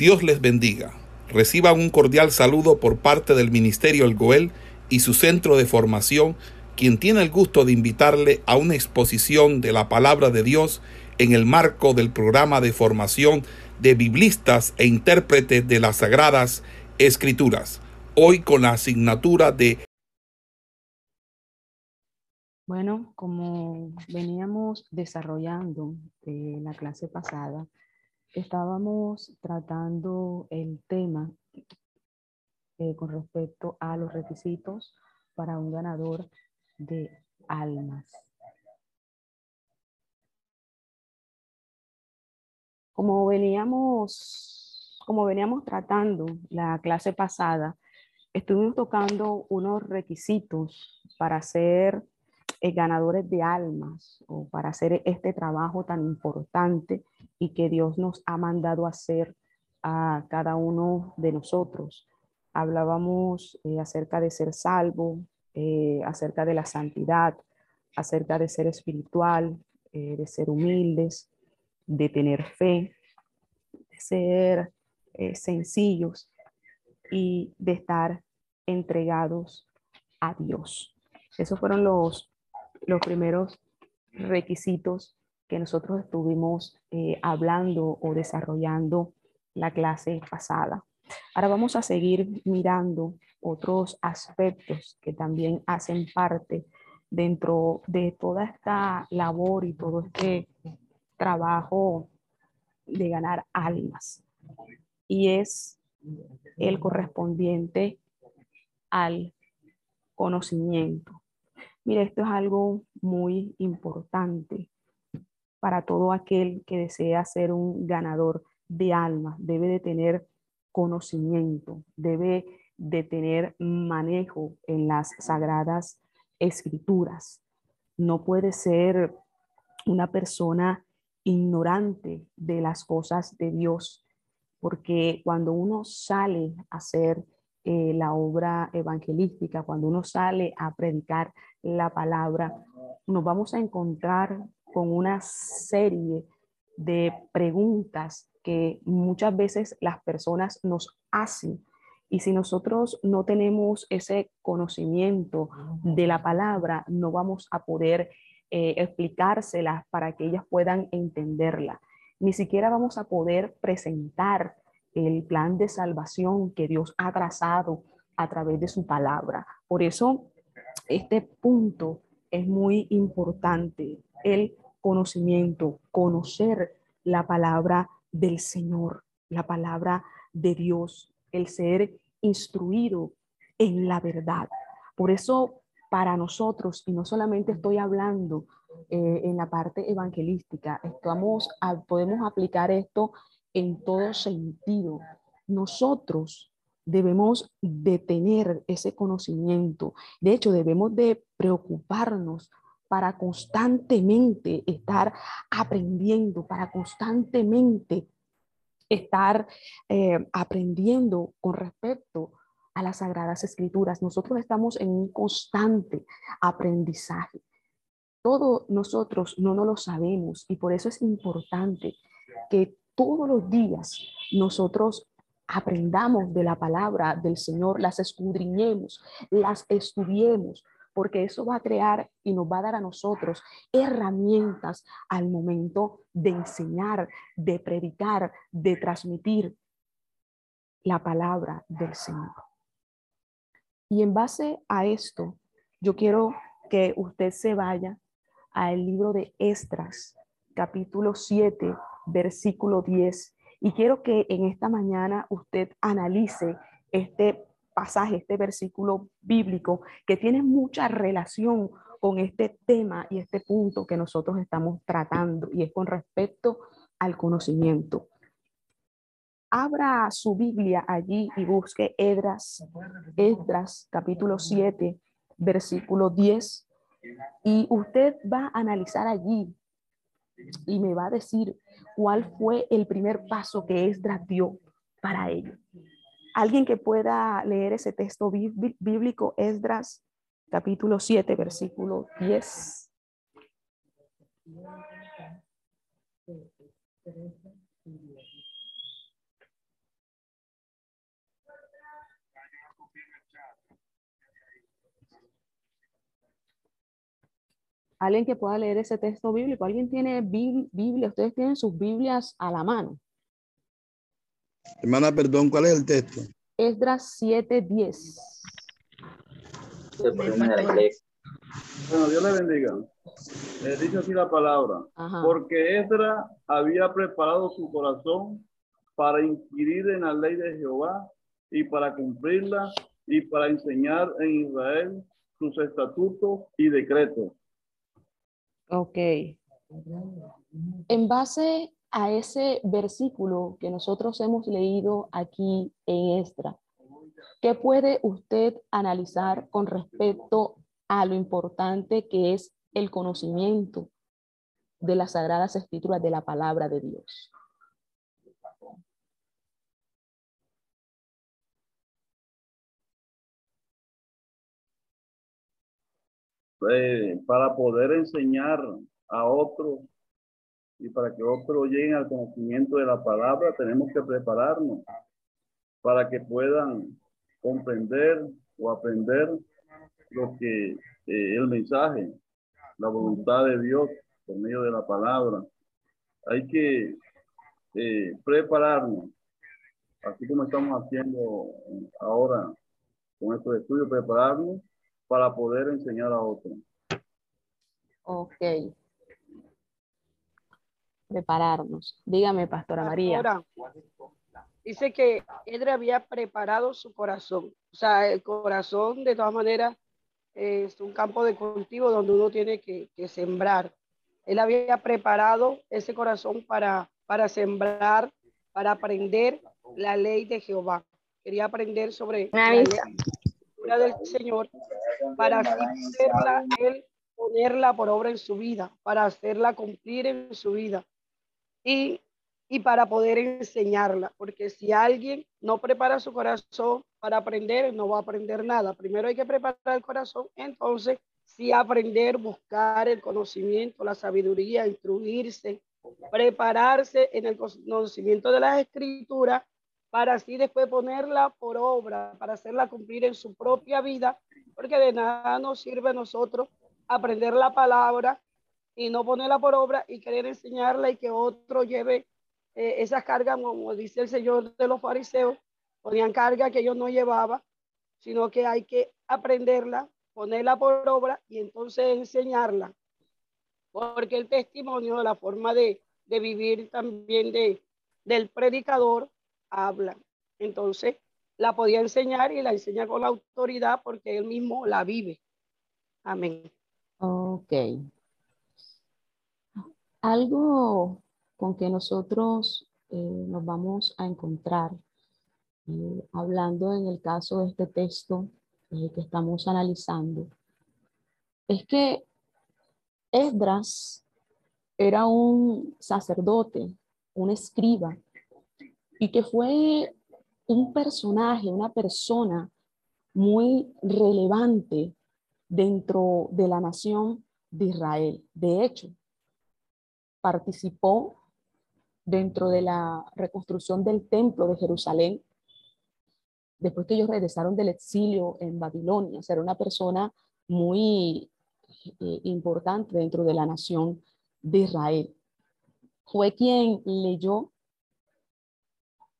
Dios les bendiga. Reciban un cordial saludo por parte del Ministerio El Goel y su centro de formación, quien tiene el gusto de invitarle a una exposición de la palabra de Dios en el marco del programa de formación de biblistas e intérpretes de las Sagradas Escrituras, hoy con la asignatura de... Bueno, como veníamos desarrollando en la clase pasada, estábamos tratando el tema eh, con respecto a los requisitos para un ganador de almas. Como veníamos, como veníamos tratando la clase pasada, estuvimos tocando unos requisitos para ser eh, ganadores de almas o para hacer este trabajo tan importante y que Dios nos ha mandado hacer a cada uno de nosotros. Hablábamos eh, acerca de ser salvo, eh, acerca de la santidad, acerca de ser espiritual, de ser humildes, de tener fe, de ser sencillos y de estar entregados a Dios. Esos fueron los los primeros requisitos que nosotros estuvimos eh, hablando o desarrollando la clase pasada. Ahora vamos a seguir mirando otros aspectos que también hacen parte dentro de toda esta labor y todo este trabajo de ganar almas. Y es el correspondiente al conocimiento. Mire, esto es algo muy importante para todo aquel que desea ser un ganador de almas. Debe de tener conocimiento, debe de tener manejo en las sagradas escrituras. No puede ser una persona ignorante de las cosas de Dios, porque cuando uno sale a hacer eh, la obra evangelística, cuando uno sale a predicar la palabra, nos vamos a encontrar con una serie de preguntas que muchas veces las personas nos hacen. Y si nosotros no tenemos ese conocimiento de la palabra, no vamos a poder eh, explicárselas para que ellas puedan entenderla. Ni siquiera vamos a poder presentar el plan de salvación que Dios ha trazado a través de su palabra. Por eso, este punto es muy importante, el conocimiento, conocer la palabra del Señor, la palabra de Dios, el ser instruido en la verdad. Por eso, para nosotros, y no solamente estoy hablando eh, en la parte evangelística, estamos, podemos aplicar esto en todo sentido. Nosotros debemos de tener ese conocimiento. De hecho, debemos de preocuparnos para constantemente estar aprendiendo, para constantemente estar eh, aprendiendo con respecto a las sagradas escrituras. Nosotros estamos en un constante aprendizaje. Todo nosotros no nos lo sabemos y por eso es importante que todos los días nosotros aprendamos de la palabra del Señor, las escudriñemos, las estudiemos, porque eso va a crear y nos va a dar a nosotros herramientas al momento de enseñar, de predicar, de transmitir la palabra del Señor. Y en base a esto, yo quiero que usted se vaya al libro de Estras, capítulo 7, versículo 10. Y quiero que en esta mañana usted analice este pasaje, este versículo bíblico que tiene mucha relación con este tema y este punto que nosotros estamos tratando y es con respecto al conocimiento. Abra su Biblia allí y busque Edras, Edras capítulo 7, versículo 10 y usted va a analizar allí y me va a decir cuál fue el primer paso que Esdras dio para ello. Alguien que pueda leer ese texto bíblico, Esdras, capítulo 7, versículo 10. Alguien que pueda leer ese texto bíblico. ¿Alguien tiene Biblia? Ustedes tienen sus Biblias a la mano. Hermana, perdón, ¿cuál es el texto? Esdras 7:10. Bueno, Dios le bendiga. Eh, dice así la palabra. Porque Esdras había preparado su corazón para inquirir en la ley de Jehová y para cumplirla y para enseñar en Israel sus estatutos y decretos. Ok. En base a ese versículo que nosotros hemos leído aquí en Esdras, ¿qué puede usted analizar con respecto a lo importante que es el conocimiento de las sagradas escrituras de la palabra de Dios? Eh, para poder enseñar a otros y para que otros lleguen al conocimiento de la palabra, tenemos que prepararnos para que puedan comprender o aprender lo que eh, el mensaje, la voluntad de Dios por medio de la palabra. Hay que eh, prepararnos, así como estamos haciendo ahora con estos estudios, prepararnos para poder enseñar a otros. Ok. Prepararnos. Dígame, Pastora María. dice que Edre había preparado su corazón. O sea, el corazón, de todas maneras, es un campo de cultivo donde uno tiene que, sembrar. Él había preparado ese corazón para, para sembrar, para aprender la ley de Jehová. Quería aprender sobre la ley del Señor para así poderla, él ponerla por obra en su vida, para hacerla cumplir en su vida y, y para poder enseñarla, porque si alguien no prepara su corazón para aprender, no va a aprender nada. Primero hay que preparar el corazón, entonces sí aprender, buscar el conocimiento, la sabiduría, instruirse, prepararse en el conocimiento de las escrituras para así después ponerla por obra, para hacerla cumplir en su propia vida, porque de nada nos sirve a nosotros aprender la palabra y no ponerla por obra y querer enseñarla y que otro lleve eh, esas cargas, como dice el Señor de los fariseos, ponían carga que ellos no llevaban, sino que hay que aprenderla, ponerla por obra y entonces enseñarla. Porque el testimonio, la forma de, de vivir también de, del predicador, habla. Entonces, la podía enseñar y la enseña con la autoridad porque él mismo la vive. Amén. Ok. Algo con que nosotros eh, nos vamos a encontrar eh, hablando en el caso de este texto eh, que estamos analizando es que Esdras era un sacerdote, un escriba, y que fue un personaje, una persona muy relevante dentro de la nación de Israel. De hecho, participó dentro de la reconstrucción del templo de Jerusalén después que ellos regresaron del exilio en Babilonia. O era una persona muy eh, importante dentro de la nación de Israel. Fue quien leyó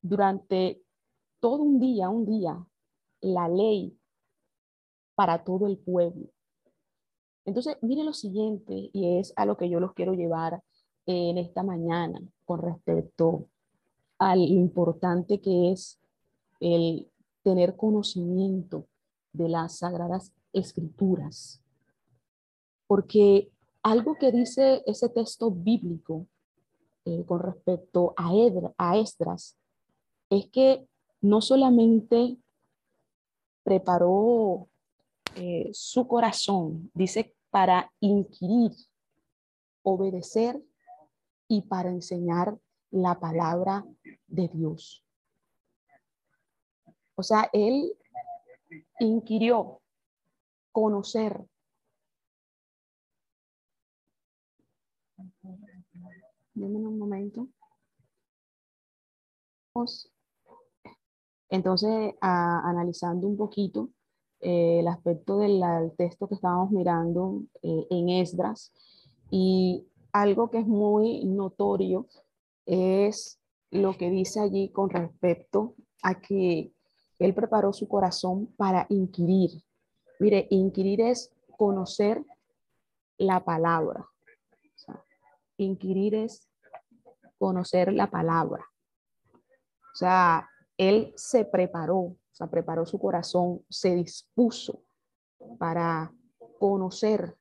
durante todo un día, un día, la ley para todo el pueblo. Entonces, mire lo siguiente, y es a lo que yo los quiero llevar en esta mañana con respecto a lo importante que es el tener conocimiento de las sagradas escrituras. Porque algo que dice ese texto bíblico eh, con respecto a, Edra, a Esdras es que no solamente preparó eh, su corazón, dice, para inquirir, obedecer y para enseñar la palabra de Dios. O sea, él inquirió conocer. Deme un momento. Entonces, analizando un poquito, el aspecto del, texto que estábamos mirando en Esdras y algo que es muy notorio es lo que dice allí con respecto a que él preparó su corazón para inquirir. Mire, inquirir es conocer la palabra. inquirir es conocer la palabra. O sea, él se preparó, o sea, preparó su corazón, se dispuso para conocer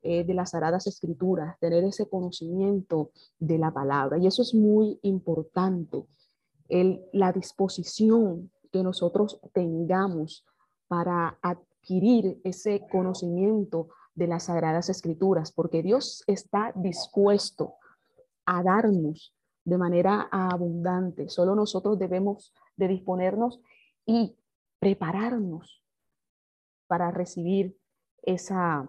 eh, de las Sagradas Escrituras, tener ese conocimiento de la palabra. Y eso es muy importante, la disposición que nosotros tengamos para adquirir ese conocimiento de las Sagradas Escrituras, porque Dios está dispuesto a darnos de manera abundante. Solo nosotros debemos de disponernos y prepararnos para recibir esa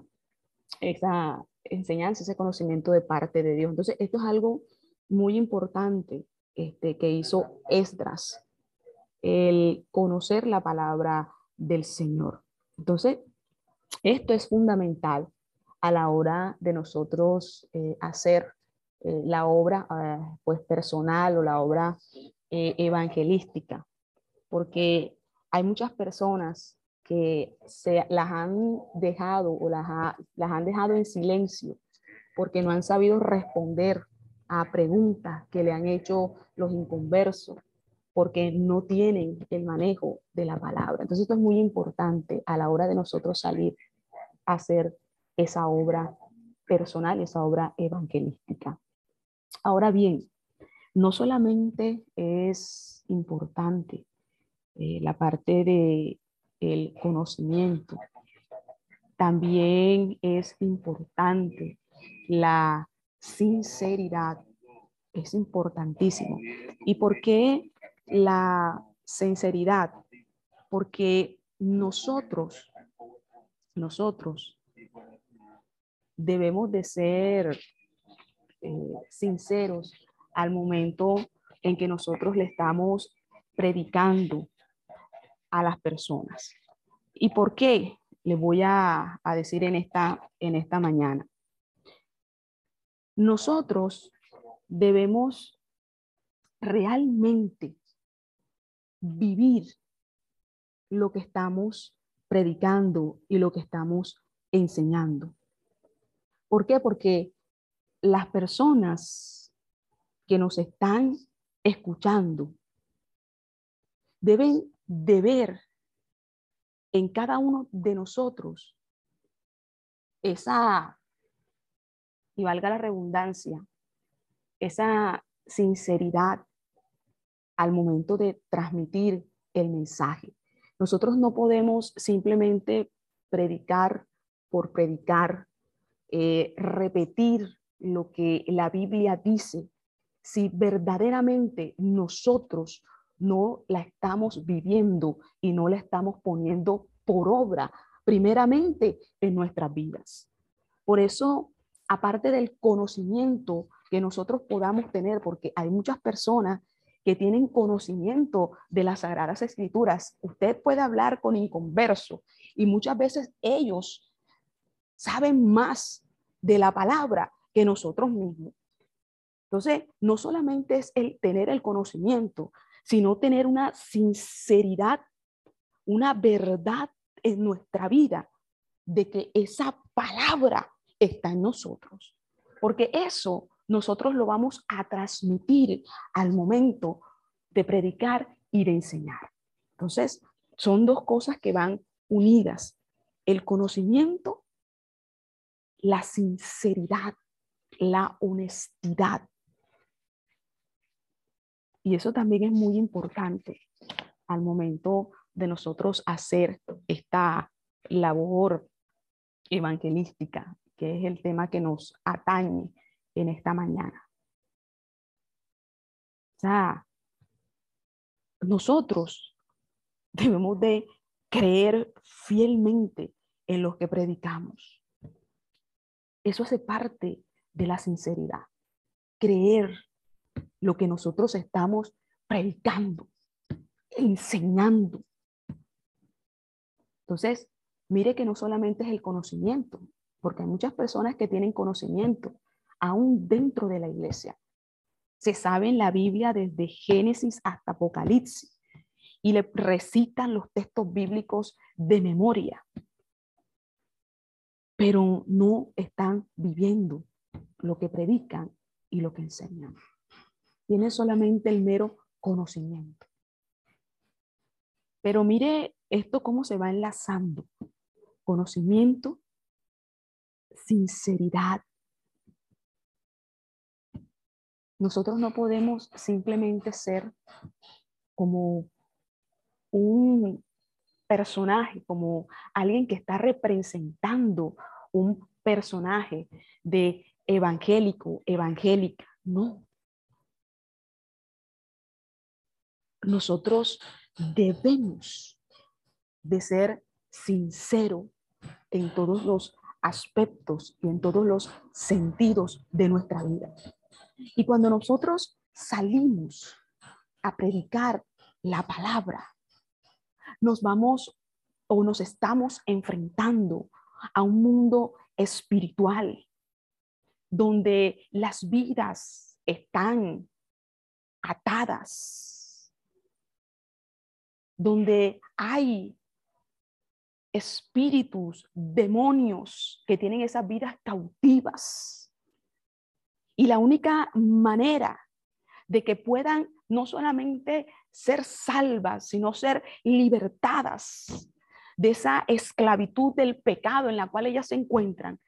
esa enseñanza, ese conocimiento de parte de Dios. Entonces, esto es algo muy importante este, que hizo Esdras, el conocer la palabra del Señor. Entonces, esto es fundamental a la hora de nosotros eh, hacer eh, la obra eh, pues personal o la obra evangelística, porque hay muchas personas que se las han dejado o las, las han dejado en silencio porque no han sabido responder a preguntas que le han hecho los inconversos, porque no tienen el manejo de la palabra. Entonces esto es muy importante a la hora de nosotros salir a hacer esa obra personal, esa obra evangelística. Ahora bien, no solamente es importante eh, la parte de el conocimiento. También es importante la sinceridad. Es importantísimo. ¿Y por qué la sinceridad? Porque nosotros, nosotros debemos de ser eh, sinceros al momento en que nosotros le estamos predicando a las personas. ¿Y por qué? Le voy a, decir en esta, en esta mañana. Nosotros debemos realmente vivir lo que estamos predicando y lo que estamos enseñando. ¿Por qué? Porque las personas que nos están escuchando deben de ver en cada uno de nosotros esa, y valga la redundancia, esa sinceridad al momento de transmitir el mensaje. Nosotros no podemos simplemente predicar por predicar, eh, repetir lo que la Biblia dice, si verdaderamente nosotros no la estamos viviendo y no la estamos poniendo por obra, primeramente en nuestras vidas. Por eso, aparte del conocimiento que nosotros podamos tener, porque hay muchas personas que tienen conocimiento de las sagradas escrituras, usted puede hablar con inconverso y muchas veces ellos saben más de la palabra que nosotros mismos. Entonces, no solamente es el tener el conocimiento, sino tener una sinceridad, una verdad en nuestra vida de que esa palabra está en nosotros. Porque eso nosotros lo vamos a transmitir al momento de predicar y de enseñar. Entonces, son dos cosas que van unidas. El conocimiento, la sinceridad, la honestidad. Y eso también es muy importante al momento de nosotros hacer esta labor evangelística, que es el tema que nos atañe en esta mañana. O sea, nosotros debemos de creer fielmente en lo que predicamos. Eso hace parte de la sinceridad. Creer lo que nosotros estamos predicando, enseñando. Entonces, mire que no solamente es el conocimiento, porque hay muchas personas que tienen conocimiento aún dentro de la iglesia. Se sabe en la Biblia desde Génesis hasta Apocalipsis y le recitan los textos bíblicos de memoria, pero no están viviendo lo que predican y lo que enseñan. Tienen solamente el mero conocimiento. Pero mire esto cómo se va enlazando. Conocimiento, sinceridad. Nosotros no podemos simplemente ser como un personaje, como alguien que está representando un personaje de evangélico, evangélica. No. Nosotros debemos de ser sinceros en todos los aspectos y en todos los sentidos de nuestra vida. Y cuando nosotros salimos a predicar la palabra, nos vamos o nos estamos enfrentando a un mundo espiritual donde las vidas están atadas, donde hay espíritus, demonios que tienen esas vidas cautivas. Y la única manera de que puedan no solamente ser salvas, sino ser libertadas de esa esclavitud del pecado en la cual ellas se encuentran,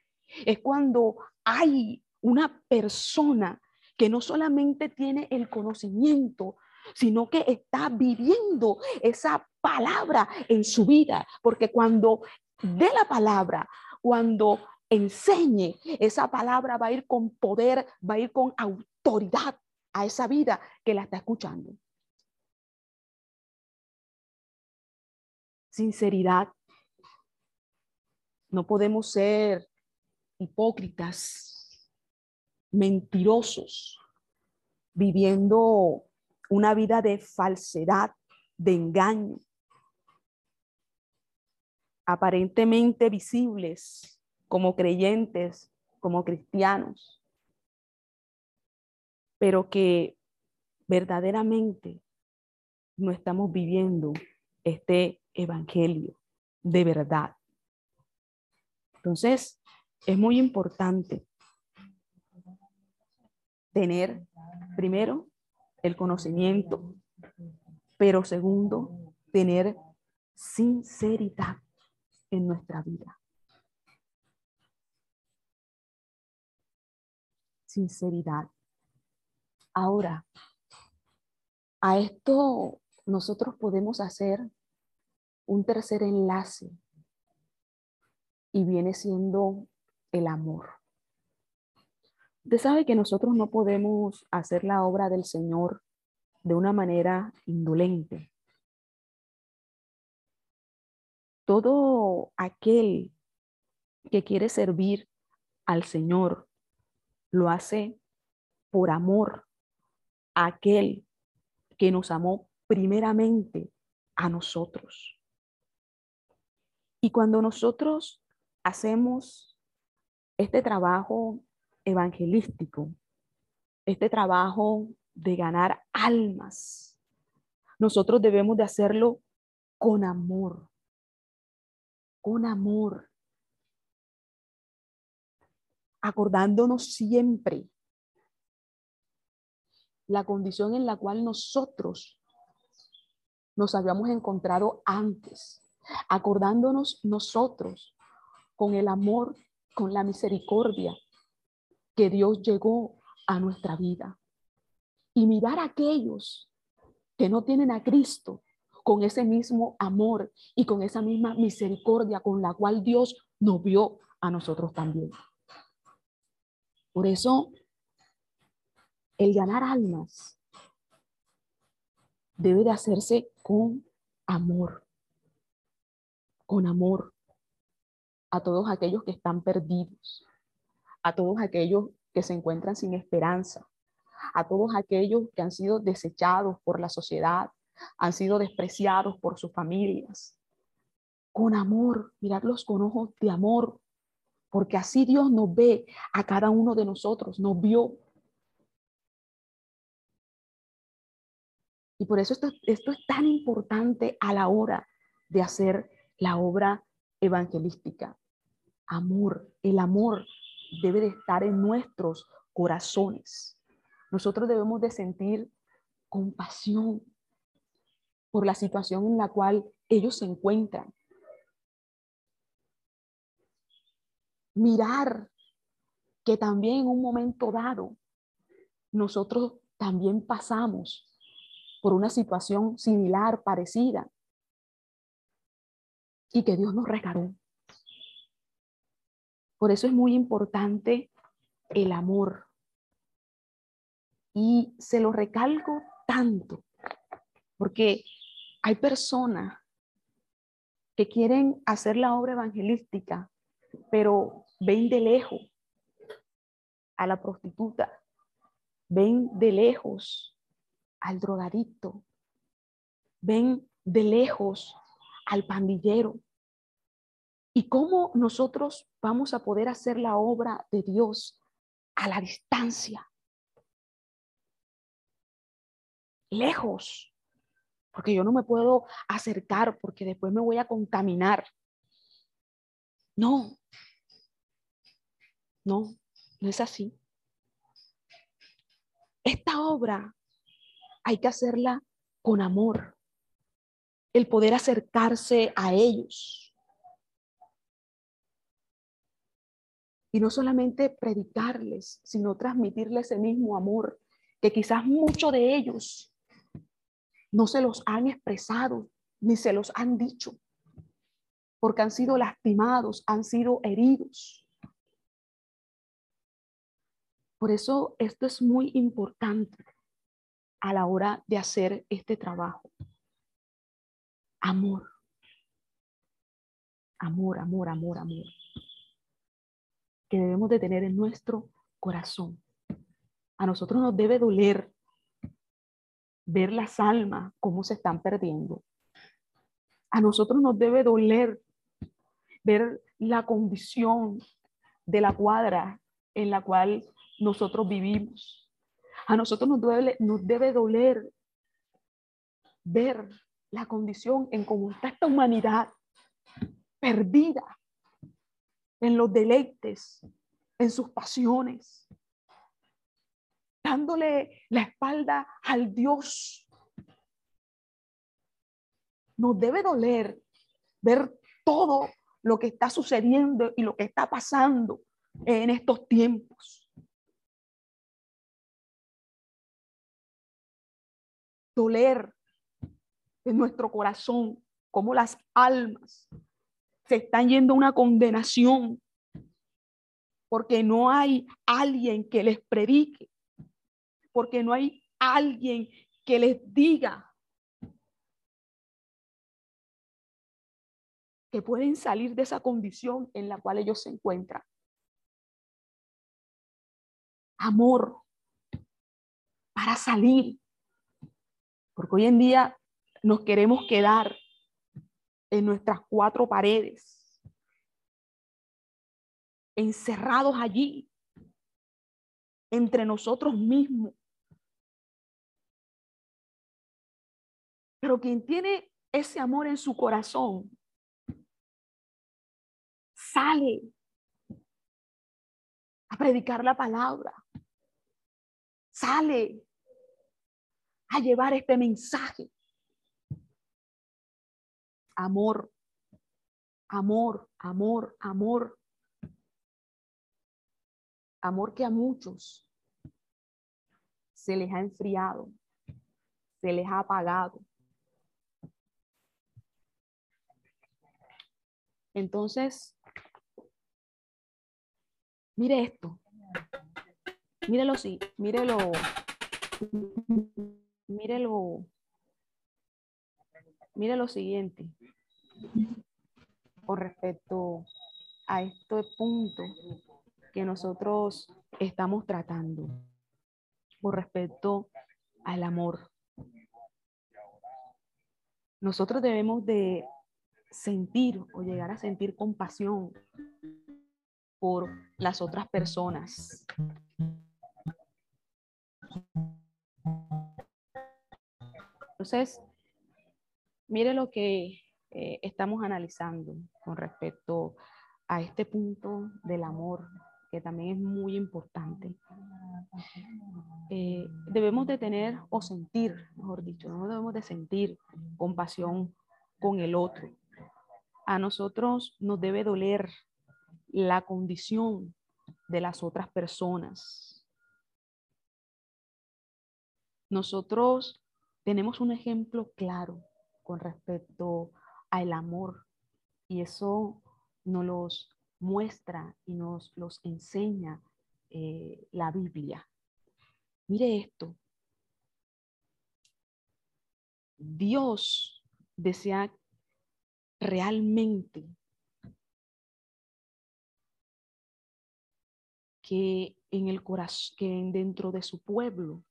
es cuando hay una persona que no solamente tiene el conocimiento, sino que está viviendo esa palabra en su vida, porque cuando de la palabra, cuando enseñe, esa palabra va a ir con poder, va a ir con autoridad a esa vida que la está escuchando. Sinceridad. No podemos ser hipócritas, mentirosos, viviendo una vida de falsedad, de engaño, aparentemente visibles como creyentes, como cristianos, pero que verdaderamente no estamos viviendo este evangelio de verdad. Entonces, es muy importante tener, primero, el conocimiento, pero segundo, tener sinceridad en nuestra vida. Sinceridad. Ahora, a esto nosotros podemos hacer un tercer enlace y viene siendo el amor. Usted sabe que nosotros no podemos hacer la obra del Señor de una manera indolente. Todo aquel que quiere servir al Señor lo hace por amor aquel que nos amó primeramente a nosotros. Y cuando nosotros hacemos este trabajo evangelístico, este trabajo de ganar almas, nosotros debemos de hacerlo con amor, con amor, acordándonos siempre la condición en la cual nosotros nos habíamos encontrado antes, acordándonos nosotros con el amor, con la misericordia que Dios llegó a nuestra vida. Y mirar a aquellos que no tienen a Cristo con ese mismo amor y con esa misma misericordia con la cual Dios nos vio a nosotros también. Por eso el ganar almas debe de hacerse con amor, con amor a todos aquellos que están perdidos, a todos aquellos que se encuentran sin esperanza, a todos aquellos que han sido desechados por la sociedad, han sido despreciados por sus familias. con amor, mirarlos con ojos de amor, porque así Dios nos ve a cada uno de nosotros, nos vio. Y por eso esto, esto es tan importante a la hora de hacer la obra evangelística. Amor, el amor debe de estar en nuestros corazones. Nosotros debemos de sentir compasión por la situación en la cual ellos se encuentran. mirar que también en un momento dado nosotros también pasamos por una situación similar, parecida, y que Dios nos recaró. Por eso es muy importante el amor. Y se lo recalco tanto, porque hay personas que quieren hacer la obra evangelística, pero ven de lejos a la prostituta, ven de lejos al drogadicto, ven de lejos al pandillero. ¿Y cómo nosotros vamos a poder hacer la obra de Dios a la distancia? Lejos, porque yo no me puedo acercar porque después me voy a contaminar. No, no, no es así. Esta obra hay que hacerla con amor, el poder acercarse a ellos. Y no solamente predicarles, sino transmitirles ese mismo amor que quizás muchos de ellos no se los han expresado ni se los han dicho, porque han sido lastimados, han sido heridos. Por eso esto es muy importante a la hora de hacer este trabajo. Amor. Amor, amor, amor, amor. Que debemos de tener en nuestro corazón. A nosotros nos debe doler ver las almas cómo se están perdiendo. A nosotros nos debe doler ver la condición de la cuadra en la cual nosotros vivimos. A nosotros nos, duele, nos debe doler ver la condición en cómo está esta humanidad perdida en los deleites, en sus pasiones, dándole la espalda al Dios. Nos debe doler ver todo lo que está sucediendo y lo que está pasando en estos tiempos. doler en nuestro corazón, como las almas se están yendo a una condenación, porque no hay alguien que les predique, porque no hay alguien que les diga que pueden salir de esa condición en la cual ellos se encuentran. Amor para salir porque hoy en día nos queremos quedar en nuestras cuatro paredes, encerrados allí, entre nosotros mismos. Pero quien tiene ese amor en su corazón, sale a predicar la palabra, sale a llevar este mensaje. Amor, amor, amor, amor. Amor que a muchos se les ha enfriado, se les ha apagado. Entonces, mire esto. Mírelo, sí, mírelo mire lo, mire lo siguiente con respecto a este punto que nosotros estamos tratando con respecto al amor. Nosotros debemos de sentir o llegar a sentir compasión por las otras personas. Entonces, mire lo que eh, estamos analizando con respecto a este punto del amor, que también es muy importante. Eh, debemos de tener o sentir, mejor dicho, no debemos de sentir compasión con el otro. A nosotros nos debe doler la condición de las otras personas. Nosotros tenemos un ejemplo claro con respecto al amor y eso nos los muestra y nos los enseña eh, la Biblia. Mire esto. Dios desea realmente que en el corazón, que dentro de su pueblo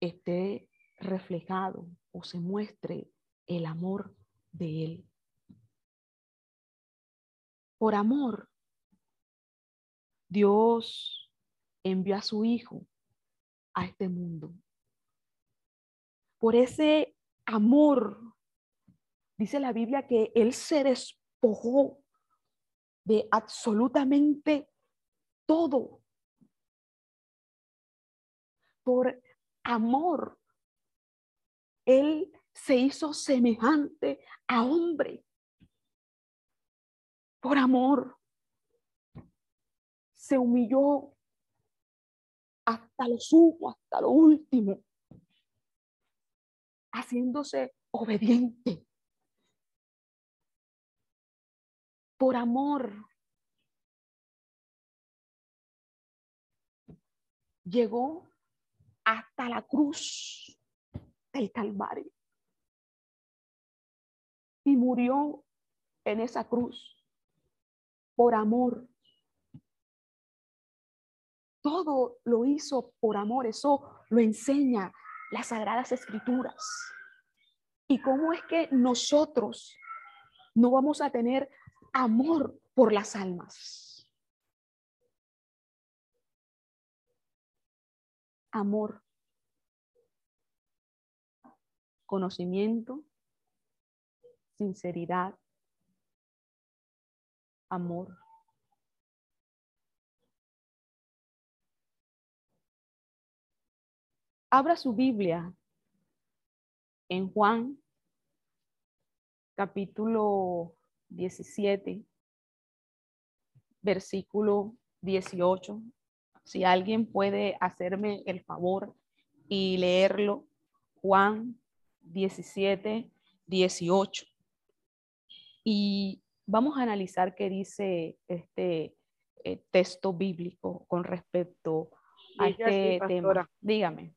esté reflejado o se muestre el amor de Él. Por amor, Dios envió a su Hijo a este mundo. Por ese amor, dice la Biblia que Él se despojó de absolutamente todo. Por amor, Él se hizo semejante a hombre. Por amor, se humilló hasta lo sumo, hasta lo último, haciéndose obediente. Por amor, llegó hasta la cruz del Calvario y murió en esa cruz por amor. Todo lo hizo por amor, eso lo enseña las sagradas escrituras. ¿Y cómo es que nosotros no vamos a tener amor por las almas? Amor, conocimiento, sinceridad, amor. Abra su Biblia en Juan capítulo 17, versículo 18. Si alguien puede hacerme el favor y leerlo, Juan 17, 18. Y vamos a analizar qué dice este eh, texto bíblico con respecto a este tema. Dígame.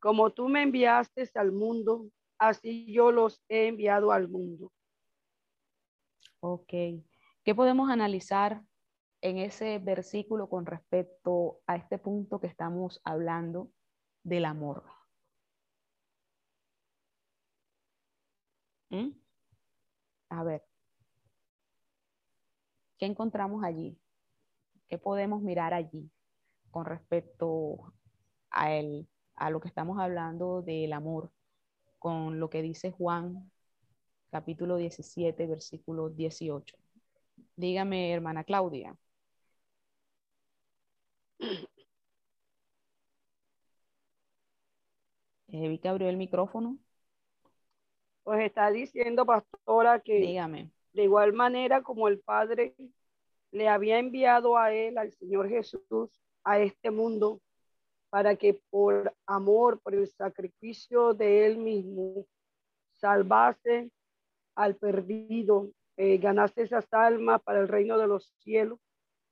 Como tú me enviaste al mundo, así yo los he enviado al mundo. Ok. ¿Qué podemos analizar en ese versículo con respecto a este punto que estamos hablando del amor? ¿Mm? A ver, ¿qué encontramos allí? ¿Qué podemos mirar allí con respecto a, el, a lo que estamos hablando del amor, con lo que dice Juan capítulo 17, versículo 18? Dígame, hermana Claudia. Vi que abrió el micrófono. Pues está diciendo, pastora, que Dígame. de igual manera como el Padre le había enviado a él, al Señor Jesús, a este mundo, para que por amor, por el sacrificio de él mismo, salvase al perdido, eh, ganase esas almas para el reino de los cielos.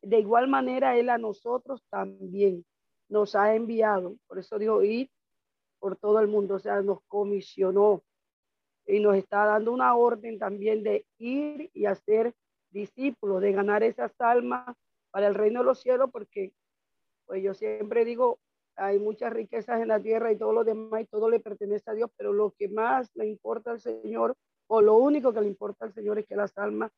De igual manera, él a nosotros también nos ha enviado. Por eso dijo, ir por todo el mundo, o sea, nos comisionó y nos está dando una orden también de ir y hacer discípulos, de ganar esas almas para el reino de los cielos, porque pues yo siempre digo, hay muchas riquezas en la tierra y todo lo demás y todo le pertenece a Dios, pero lo que más le importa al Señor o lo único que le importa al Señor es que las almas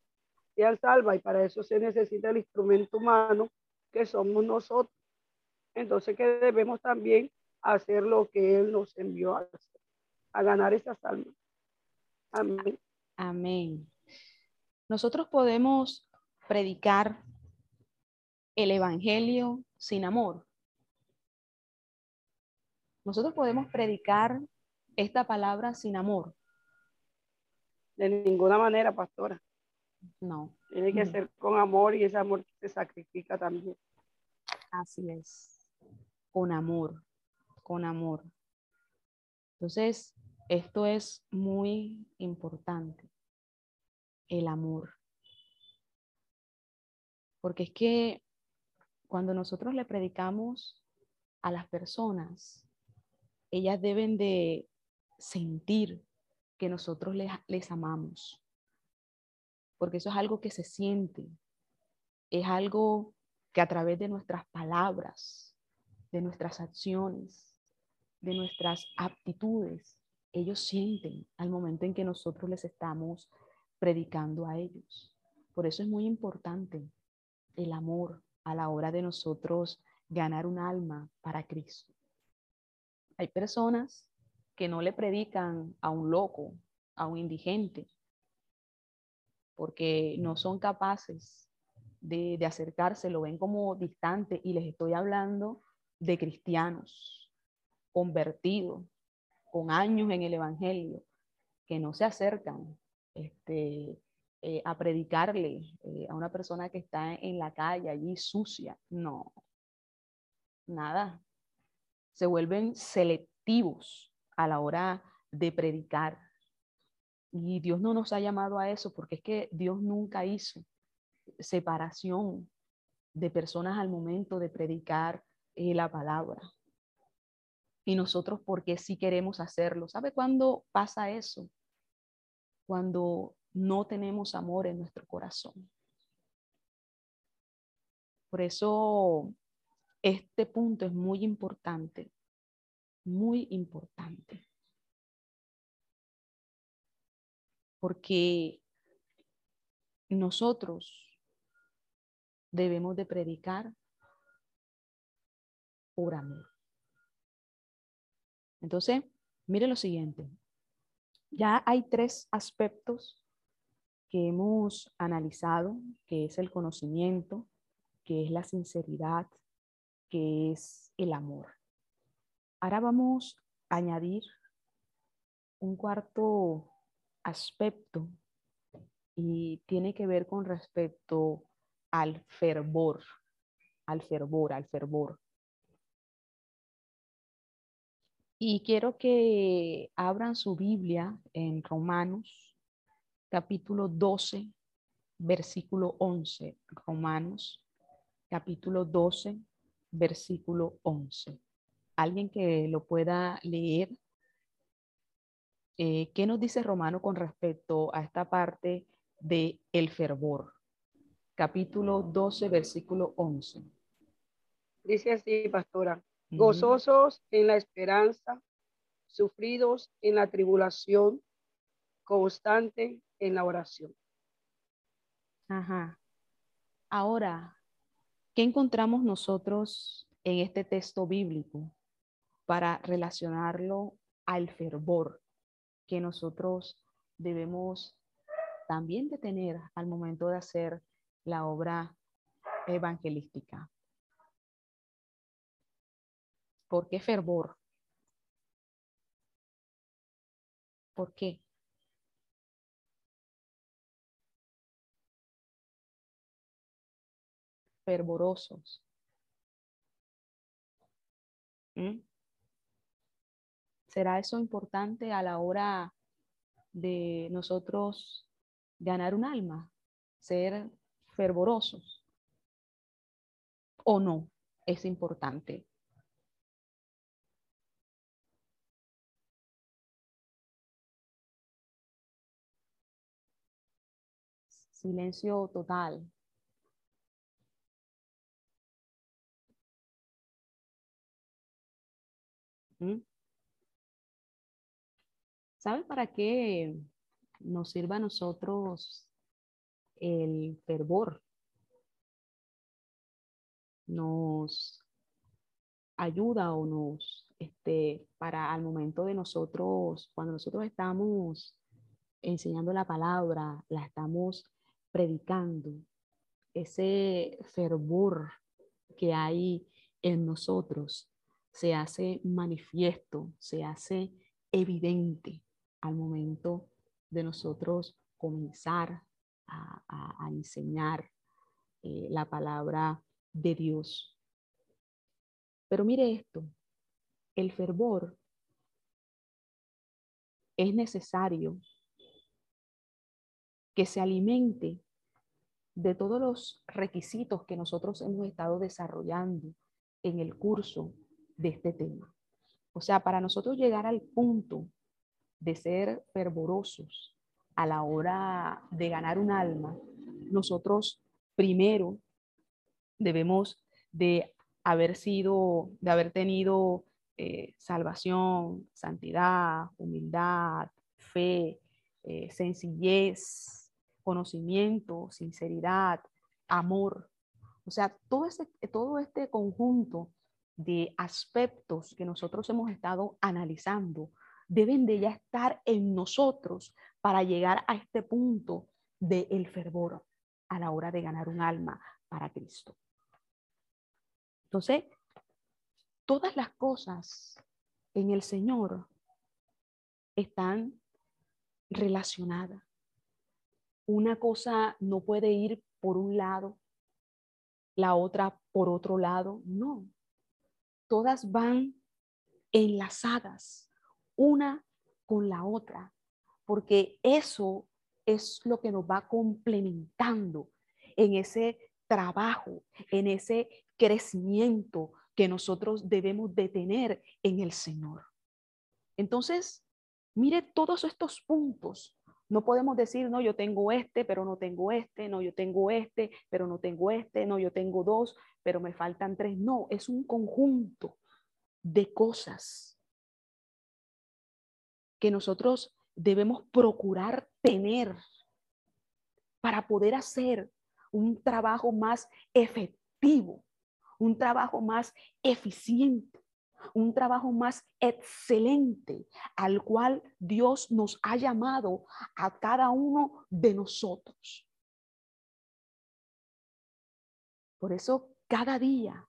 sean salvas y para eso se necesita el instrumento humano que somos nosotros. Entonces que debemos también hacer lo que Él nos envió a hacer, a ganar esas almas. Amén. Amén. Nosotros podemos predicar el Evangelio sin amor. Nosotros podemos predicar esta palabra sin amor. De ninguna manera, pastora. No. Tiene que ser con amor y ese amor se sacrifica también. Así es. Con amor, con amor. Entonces, esto es muy importante. El amor. Porque es que cuando nosotros le predicamos a las personas, ellas deben de sentir que nosotros les, les amamos. Porque eso es algo que se siente. Es algo que a través de nuestras palabras, de nuestras acciones, de nuestras aptitudes, ellos sienten al momento en que nosotros les estamos predicando a ellos. Por eso es muy importante el amor a la hora de nosotros ganar un alma para Cristo. Hay personas que no le predican a un loco, a un indigente, porque no son capaces de, acercarse, lo ven como distante y les estoy hablando de cristianos convertidos, con años en el Evangelio, que no se acercan este, eh, a predicarle eh, a una persona que está en la calle allí sucia. No, nada se vuelven selectivos a la hora de predicar. Y Dios no nos ha llamado a eso porque es que Dios nunca hizo separación de personas al momento de predicar eh, la palabra. Y nosotros, porque sí queremos hacerlo? ¿Sabe cuándo pasa eso? Cuando no tenemos amor en nuestro corazón. Por eso este punto es muy importante, muy importante. Porque nosotros debemos de predicar por amor. Entonces, mire lo siguiente. Ya hay tres aspectos que hemos analizado, que es el conocimiento, que es la sinceridad que es el amor. Ahora vamos a añadir un cuarto aspecto y tiene que ver con respecto al fervor, al fervor, al fervor. Y quiero que abran su Biblia en Romanos, capítulo 12, versículo 11. Romanos, capítulo 12, versículo 11. Alguien que lo pueda leer. Eh, ¿Qué nos dice Romano con respecto a esta parte de el fervor? Capítulo 12, versículo 11. Dice así, pastora, gozosos en la esperanza, sufridos en la tribulación, constante en la oración. Ajá. Ahora, ¿Qué encontramos nosotros en este texto bíblico para relacionarlo al fervor que nosotros debemos también de tener al momento de hacer la obra evangelística? ¿Por qué fervor? ¿Por qué? fervorosos. ¿Mm? ¿Será eso importante a la hora de nosotros ganar un alma? Ser fervorosos. ¿O no? Es importante. Silencio total. ¿Mm? ¿Sabe para qué nos sirva a nosotros el fervor? Nos ayuda o nos, este, para al momento de nosotros, cuando nosotros estamos enseñando la palabra, la estamos predicando, ese fervor que hay en nosotros se hace manifiesto, se hace evidente al momento de nosotros comenzar a, enseñar eh, la palabra de Dios. Pero mire esto, el fervor es necesario que se alimente de todos los requisitos que nosotros hemos estado desarrollando en el curso de este tema. O sea, para nosotros llegar al punto de ser fervorosos a la hora de ganar un alma, nosotros primero debemos de haber sido, de haber tenido eh, salvación, santidad, humildad, fe, eh, sencillez, conocimiento, sinceridad, amor. O sea, todo, ese, todo este conjunto de aspectos que nosotros hemos estado analizando deben de ya estar en nosotros para llegar a este punto del el fervor a la hora de ganar un alma para Cristo. Entonces, todas las cosas en el Señor están relacionadas. Una cosa no puede ir por un lado, la otra por otro lado, no todas van enlazadas una con la otra, porque eso es lo que nos va complementando en ese trabajo, en ese crecimiento que nosotros debemos de tener en el Señor. Entonces, mire todos estos puntos. No podemos decir, no, yo tengo este, pero no tengo este, no, yo tengo este, pero no tengo este, no, yo tengo dos, pero me faltan tres. No, es un conjunto de cosas que nosotros debemos procurar tener para poder hacer un trabajo más efectivo, un trabajo más eficiente, un trabajo más excelente al cual Dios nos ha llamado a cada uno de nosotros. Por eso cada día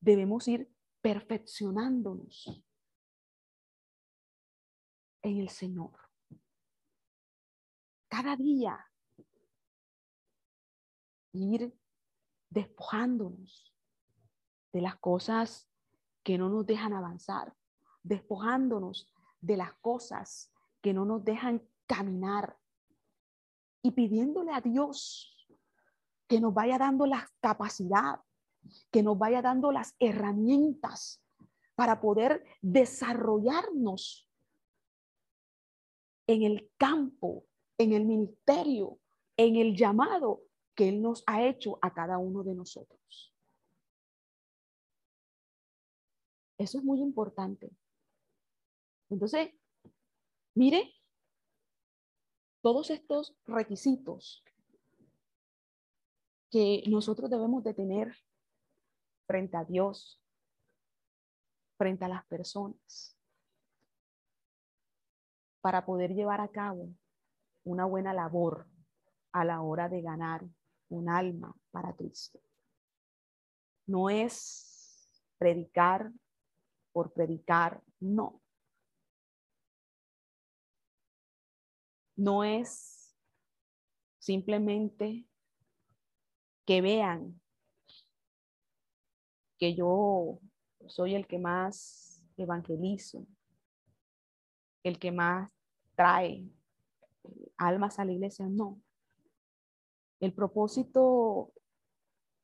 debemos ir perfeccionándonos en el Señor. Cada día ir despojándonos de las cosas que no nos dejan avanzar, despojándonos de las cosas que no nos dejan caminar y pidiéndole a Dios que nos vaya dando la capacidad, que nos vaya dando las herramientas para poder desarrollarnos en el campo, en el ministerio, en el llamado que Él nos ha hecho a cada uno de nosotros. Eso es muy importante. Entonces, mire, todos estos requisitos que nosotros debemos de tener frente a Dios, frente a las personas, para poder llevar a cabo una buena labor a la hora de ganar un alma para Cristo. No es predicar por predicar, no. No es simplemente que vean que yo soy el que más evangelizo, el que más trae almas a la iglesia, no. El propósito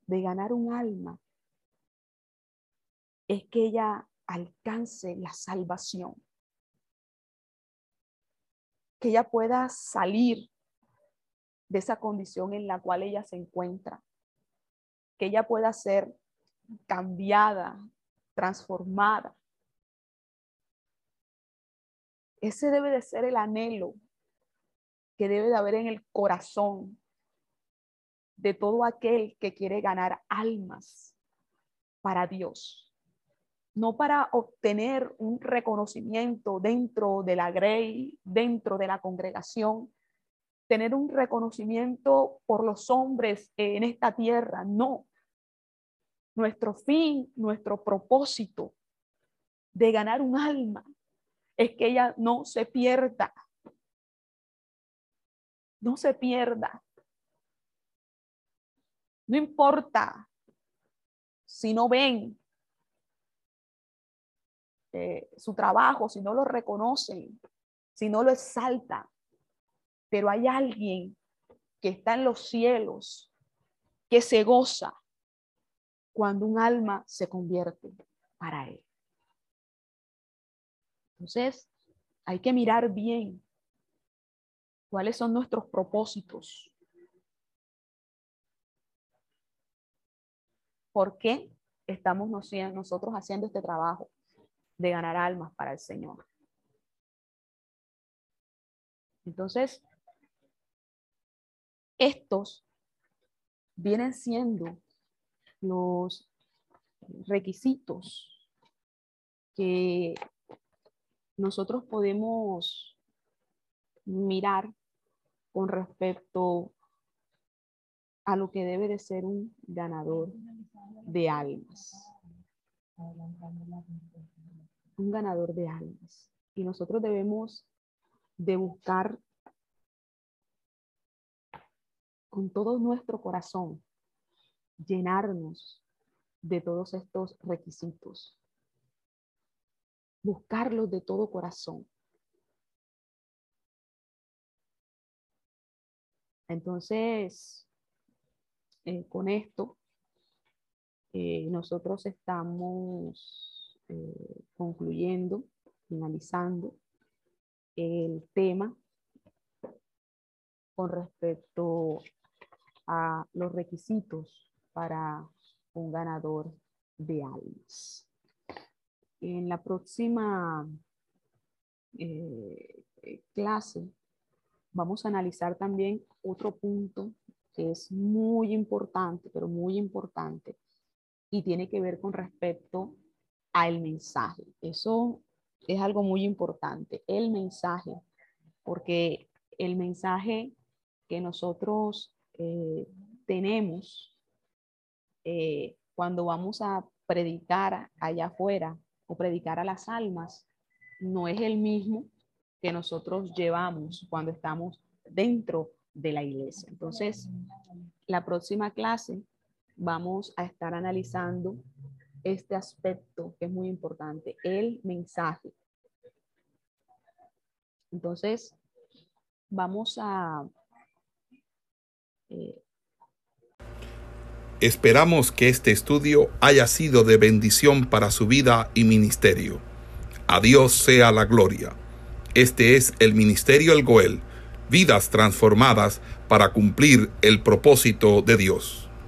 de ganar un alma es que ella alcance la salvación, que ella pueda salir de esa condición en la cual ella se encuentra, que ella pueda ser cambiada, transformada, Ese debe de ser el anhelo que debe de haber en el corazón de todo aquel que quiere ganar almas para Dios. No para obtener un reconocimiento dentro de la grey, dentro de la congregación, tener un reconocimiento por los hombres en esta tierra, no. Nuestro fin, nuestro propósito de ganar un alma es que ella no se pierda. No se pierda. No importa si no ven eh, su trabajo, si no lo reconocen, si no lo exaltan, pero hay alguien que está en los cielos, que se goza cuando un alma se convierte para él. Entonces, hay que mirar bien cuáles son nuestros propósitos. ¿Por qué estamos nosotros haciendo este trabajo de ganar almas para el Señor? Entonces, estos vienen siendo los requisitos que nosotros podemos mirar con respecto a lo que debe de ser un ganador de almas. Un ganador de almas. Y nosotros debemos de buscar con todo nuestro corazón llenarnos de todos estos requisitos buscarlos de todo corazón. Entonces, eh, con esto, eh, nosotros estamos eh, concluyendo, finalizando el tema con respecto a los requisitos para un ganador de almas. En la próxima eh, clase vamos a analizar también otro punto que es muy importante, pero muy importante, y tiene que ver con respecto al mensaje. Eso es algo muy importante, el mensaje, porque el mensaje que nosotros eh, tenemos eh, cuando vamos a predicar allá afuera o predicar a las almas no es el mismo que nosotros llevamos cuando estamos dentro de la iglesia. Entonces, la próxima clase vamos a estar analizando este aspecto que es muy importante, el mensaje. Entonces, vamos a eh, Esperamos que este estudio haya sido de bendición para su vida y ministerio. A Dios sea la gloria. Este es el Ministerio El Goel, vidas transformadas para cumplir el propósito de Dios.